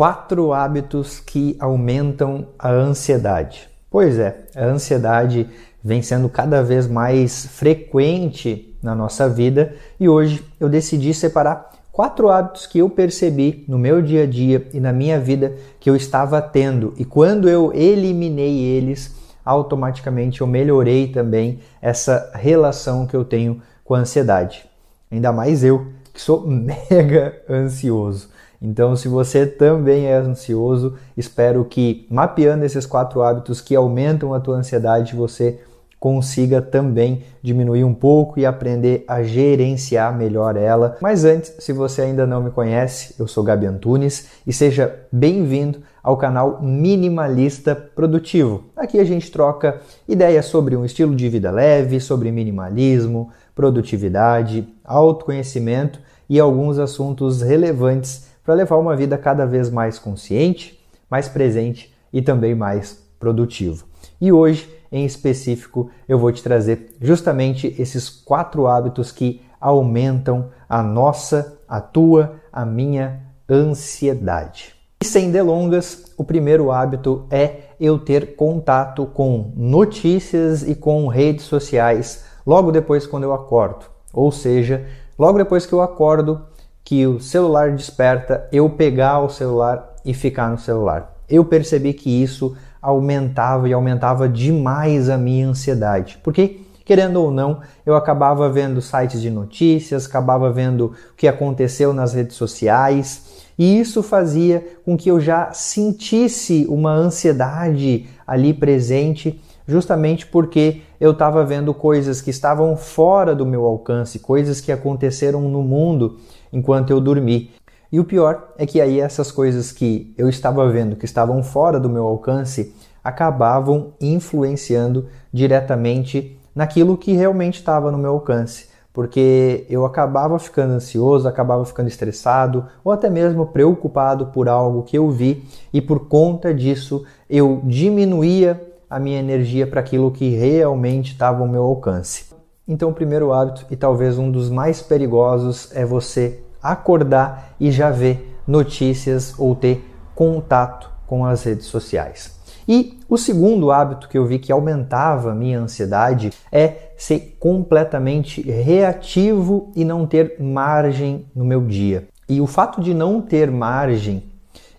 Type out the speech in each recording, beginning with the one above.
Quatro hábitos que aumentam a ansiedade. Pois é, a ansiedade vem sendo cada vez mais frequente na nossa vida e hoje eu decidi separar quatro hábitos que eu percebi no meu dia a dia e na minha vida que eu estava tendo e quando eu eliminei eles, automaticamente eu melhorei também essa relação que eu tenho com a ansiedade. Ainda mais eu, que sou mega ansioso. Então, se você também é ansioso, espero que mapeando esses quatro hábitos que aumentam a tua ansiedade, você consiga também diminuir um pouco e aprender a gerenciar melhor ela. Mas antes, se você ainda não me conhece, eu sou Gabi Antunes e seja bem-vindo ao canal Minimalista Produtivo. Aqui a gente troca ideias sobre um estilo de vida leve, sobre minimalismo, produtividade, autoconhecimento e alguns assuntos relevantes para levar uma vida cada vez mais consciente, mais presente e também mais produtivo. E hoje, em específico, eu vou te trazer justamente esses quatro hábitos que aumentam a nossa, a tua, a minha ansiedade. E sem delongas, o primeiro hábito é eu ter contato com notícias e com redes sociais logo depois quando eu acordo. Ou seja, logo depois que eu acordo, que o celular desperta, eu pegar o celular e ficar no celular. Eu percebi que isso aumentava e aumentava demais a minha ansiedade. Porque, querendo ou não, eu acabava vendo sites de notícias, acabava vendo o que aconteceu nas redes sociais, e isso fazia com que eu já sentisse uma ansiedade ali presente, justamente porque eu estava vendo coisas que estavam fora do meu alcance, coisas que aconteceram no mundo enquanto eu dormi. E o pior é que aí essas coisas que eu estava vendo que estavam fora do meu alcance acabavam influenciando diretamente naquilo que realmente estava no meu alcance, porque eu acabava ficando ansioso, acabava ficando estressado ou até mesmo preocupado por algo que eu vi e por conta disso eu diminuía a minha energia para aquilo que realmente estava ao meu alcance. Então, o primeiro hábito, e talvez um dos mais perigosos, é você acordar e já ver notícias ou ter contato com as redes sociais. E o segundo hábito que eu vi que aumentava a minha ansiedade é ser completamente reativo e não ter margem no meu dia. E o fato de não ter margem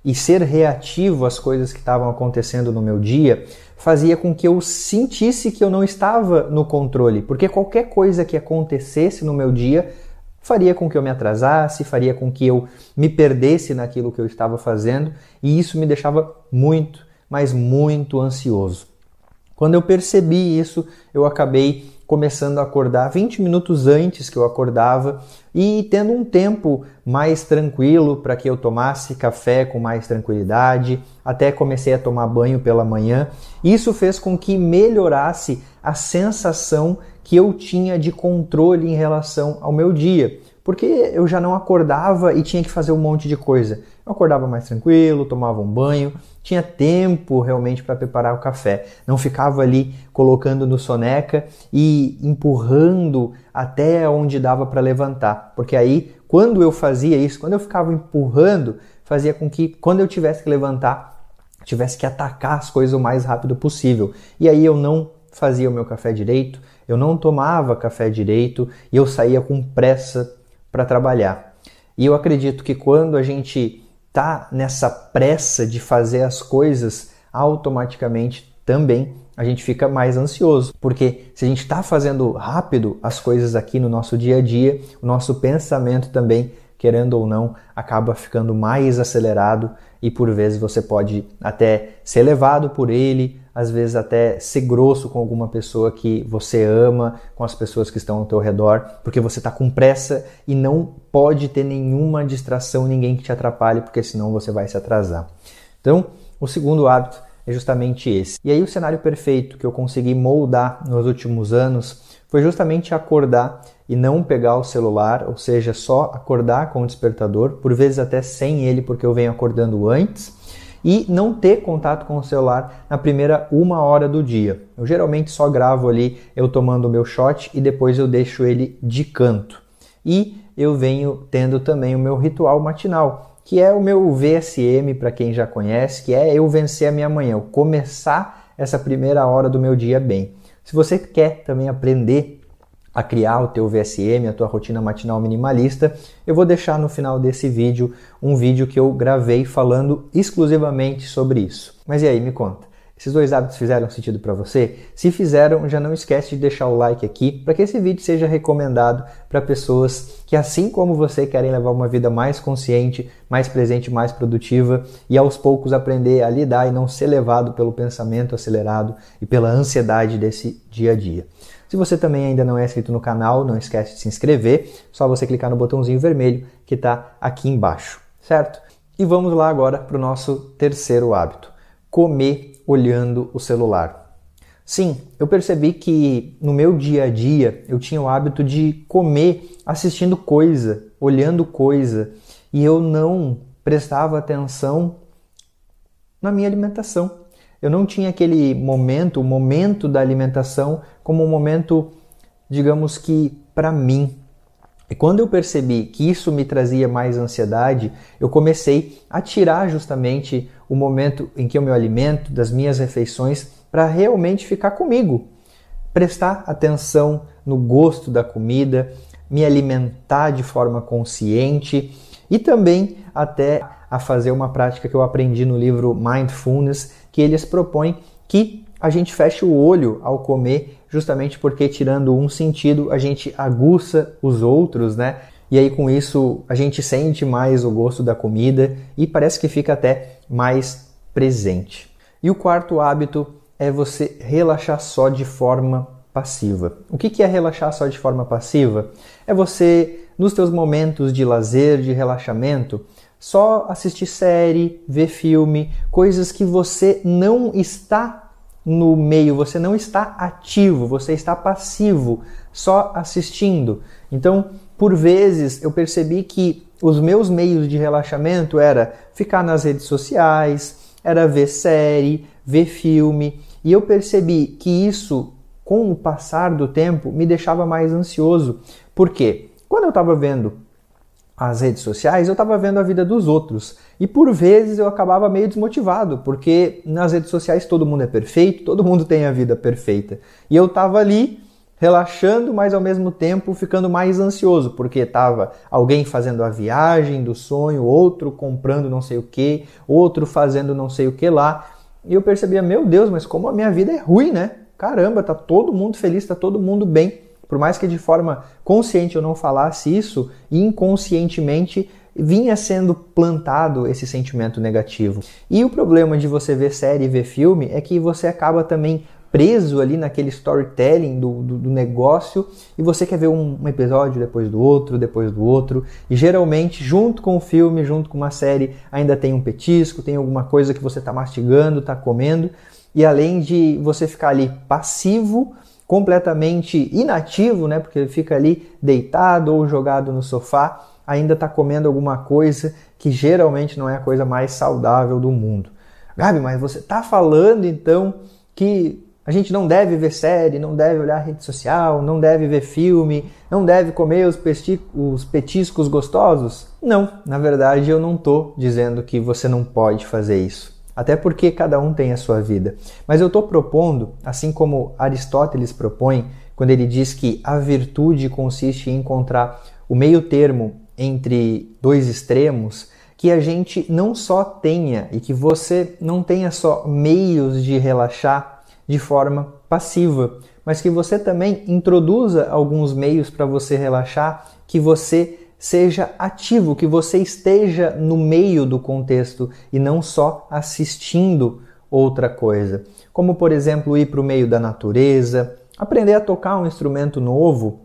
e ser reativo às coisas que estavam acontecendo no meu dia fazia com que eu sentisse que eu não estava no controle, porque qualquer coisa que acontecesse no meu dia faria com que eu me atrasasse, faria com que eu me perdesse naquilo que eu estava fazendo, e isso me deixava muito, mas muito ansioso. Quando eu percebi isso, eu acabei começando a acordar 20 minutos antes que eu acordava e tendo um tempo mais tranquilo para que eu tomasse café com mais tranquilidade, até comecei a tomar banho pela manhã. Isso fez com que melhorasse a sensação que eu tinha de controle em relação ao meu dia, porque eu já não acordava e tinha que fazer um monte de coisa. Eu acordava mais tranquilo, tomava um banho, tinha tempo realmente para preparar o café. Não ficava ali colocando no soneca e empurrando até onde dava para levantar, porque aí quando eu fazia isso, quando eu ficava empurrando, fazia com que quando eu tivesse que levantar, tivesse que atacar as coisas o mais rápido possível. E aí eu não fazia o meu café direito, eu não tomava café direito e eu saía com pressa para trabalhar. E eu acredito que quando a gente tá nessa pressa de fazer as coisas, automaticamente também a gente fica mais ansioso, porque se a gente está fazendo rápido as coisas aqui no nosso dia a dia, o nosso pensamento também querendo ou não, acaba ficando mais acelerado e por vezes você pode até ser levado por ele, às vezes até ser grosso com alguma pessoa que você ama, com as pessoas que estão ao teu redor, porque você está com pressa e não pode ter nenhuma distração, ninguém que te atrapalhe, porque senão você vai se atrasar. Então, o segundo hábito é justamente esse. E aí o cenário perfeito que eu consegui moldar nos últimos anos foi justamente acordar e não pegar o celular, ou seja, só acordar com o despertador, por vezes até sem ele, porque eu venho acordando antes, e não ter contato com o celular na primeira uma hora do dia. Eu geralmente só gravo ali eu tomando o meu shot e depois eu deixo ele de canto. E eu venho tendo também o meu ritual matinal, que é o meu VSM, para quem já conhece, que é eu vencer a minha manhã, eu começar essa primeira hora do meu dia bem. Se você quer também aprender a criar o teu VSM, a tua rotina matinal minimalista, eu vou deixar no final desse vídeo um vídeo que eu gravei falando exclusivamente sobre isso. Mas e aí, me conta. Esses dois hábitos fizeram sentido para você? Se fizeram, já não esquece de deixar o like aqui para que esse vídeo seja recomendado para pessoas que, assim como você, querem levar uma vida mais consciente, mais presente, mais produtiva e aos poucos aprender a lidar e não ser levado pelo pensamento acelerado e pela ansiedade desse dia a dia. Se você também ainda não é inscrito no canal, não esquece de se inscrever, só você clicar no botãozinho vermelho que está aqui embaixo, certo? E vamos lá agora para o nosso terceiro hábito: comer olhando o celular. Sim, eu percebi que no meu dia a dia eu tinha o hábito de comer assistindo coisa, olhando coisa, e eu não prestava atenção na minha alimentação. Eu não tinha aquele momento, o momento da alimentação, como um momento, digamos que para mim, e quando eu percebi que isso me trazia mais ansiedade, eu comecei a tirar justamente o momento em que eu me alimento, das minhas refeições, para realmente ficar comigo. Prestar atenção no gosto da comida, me alimentar de forma consciente e também até a fazer uma prática que eu aprendi no livro Mindfulness, que eles propõem que a gente feche o olho ao comer justamente porque tirando um sentido a gente aguça os outros, né? E aí com isso a gente sente mais o gosto da comida e parece que fica até mais presente. E o quarto hábito é você relaxar só de forma passiva. O que é relaxar só de forma passiva? É você, nos teus momentos de lazer, de relaxamento, só assistir série, ver filme, coisas que você não está no meio, você não está ativo, você está passivo, só assistindo. Então, por vezes eu percebi que os meus meios de relaxamento era ficar nas redes sociais, era ver série, ver filme, e eu percebi que isso, com o passar do tempo, me deixava mais ansioso. Por quê? Quando eu estava vendo as redes sociais, eu estava vendo a vida dos outros. E por vezes eu acabava meio desmotivado, porque nas redes sociais todo mundo é perfeito, todo mundo tem a vida perfeita. E eu estava ali relaxando, mas ao mesmo tempo ficando mais ansioso, porque estava alguém fazendo a viagem do sonho, outro comprando não sei o que, outro fazendo não sei o que lá. E eu percebia, meu Deus, mas como a minha vida é ruim, né? Caramba, tá todo mundo feliz, tá todo mundo bem. Por mais que de forma consciente eu não falasse isso, inconscientemente vinha sendo plantado esse sentimento negativo. E o problema de você ver série e ver filme é que você acaba também preso ali naquele storytelling do, do, do, negócio e você quer ver um, um, episódio depois do outro, depois do outro. E geralmente, junto com o filme, junto com uma série, ainda tem um petisco, tem alguma coisa que você está mastigando, está comendo. E além de você ficar ali passivo, completamente inativo, né? Porque fica ali deitado ou jogado no sofá, ainda está comendo alguma coisa que geralmente não é a coisa mais saudável do mundo. Gabi, mas você está falando então que a gente não deve ver série, não deve olhar rede social, não deve ver filme, não deve comer os, os petiscos gostosos? Não, na verdade eu não estou dizendo que você não pode fazer isso. Até porque cada um tem a sua vida. Mas eu estou propondo, assim como Aristóteles propõe, quando ele diz que a virtude consiste em encontrar o meio termo entre dois extremos, que a gente não só tenha e que você não tenha só meios de relaxar de forma passiva, mas que você também introduza alguns meios para você relaxar que você seja ativo, que você esteja no meio do contexto e não só assistindo outra coisa. Como, por exemplo, ir para o meio da natureza, aprender a tocar um instrumento novo,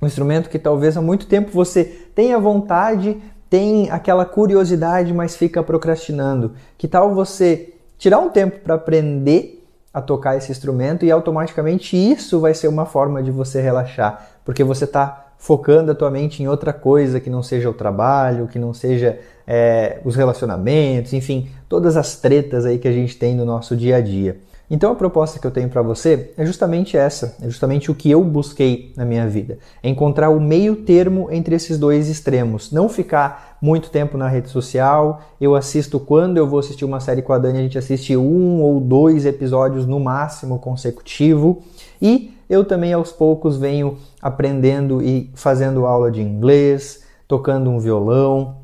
um instrumento que talvez há muito tempo você tenha vontade, tem aquela curiosidade, mas fica procrastinando. Que tal você tirar um tempo para aprender a tocar esse instrumento e automaticamente isso vai ser uma forma de você relaxar, porque você está focando a tua mente em outra coisa que não seja o trabalho, que não seja é, os relacionamentos, enfim, todas as tretas aí que a gente tem no nosso dia a dia. Então a proposta que eu tenho para você é justamente essa, é justamente o que eu busquei na minha vida, é encontrar o meio termo entre esses dois extremos, não ficar muito tempo na rede social. Eu assisto quando eu vou assistir uma série com a Dani, a gente assiste um ou dois episódios no máximo consecutivo. E eu também aos poucos venho aprendendo e fazendo aula de inglês, tocando um violão,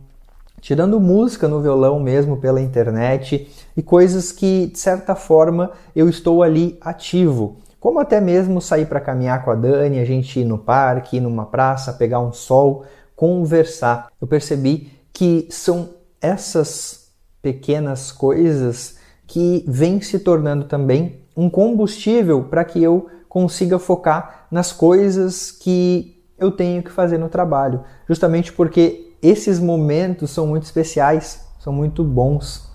tirando música no violão mesmo pela internet e coisas que de certa forma eu estou ali ativo. Como até mesmo sair para caminhar com a Dani, a gente ir no parque, ir numa praça, pegar um sol, conversar. Eu percebi que são essas pequenas coisas que vêm se tornando também um combustível para que eu consiga focar nas coisas que eu tenho que fazer no trabalho, justamente porque esses momentos são muito especiais, são muito bons.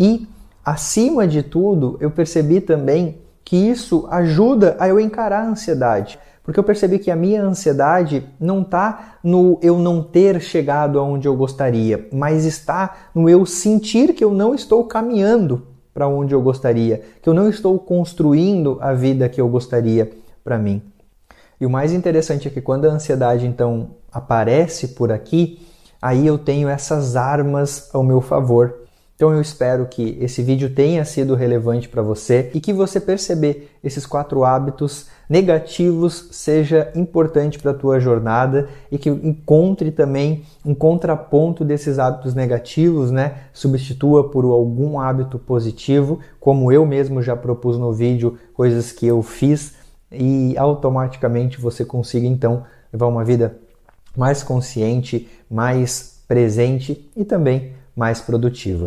E, acima de tudo, eu percebi também que isso ajuda a eu encarar a ansiedade. Porque eu percebi que a minha ansiedade não está no eu não ter chegado aonde eu gostaria, mas está no eu sentir que eu não estou caminhando para onde eu gostaria, que eu não estou construindo a vida que eu gostaria para mim. E o mais interessante é que quando a ansiedade então aparece por aqui, aí eu tenho essas armas ao meu favor. Então eu espero que esse vídeo tenha sido relevante para você e que você perceber esses quatro hábitos negativos seja importante para a tua jornada e que encontre também um contraponto desses hábitos negativos, né? Substitua por algum hábito positivo, como eu mesmo já propus no vídeo, coisas que eu fiz e automaticamente você consiga então levar uma vida mais consciente, mais presente e também mais produtiva.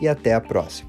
e até a próxima.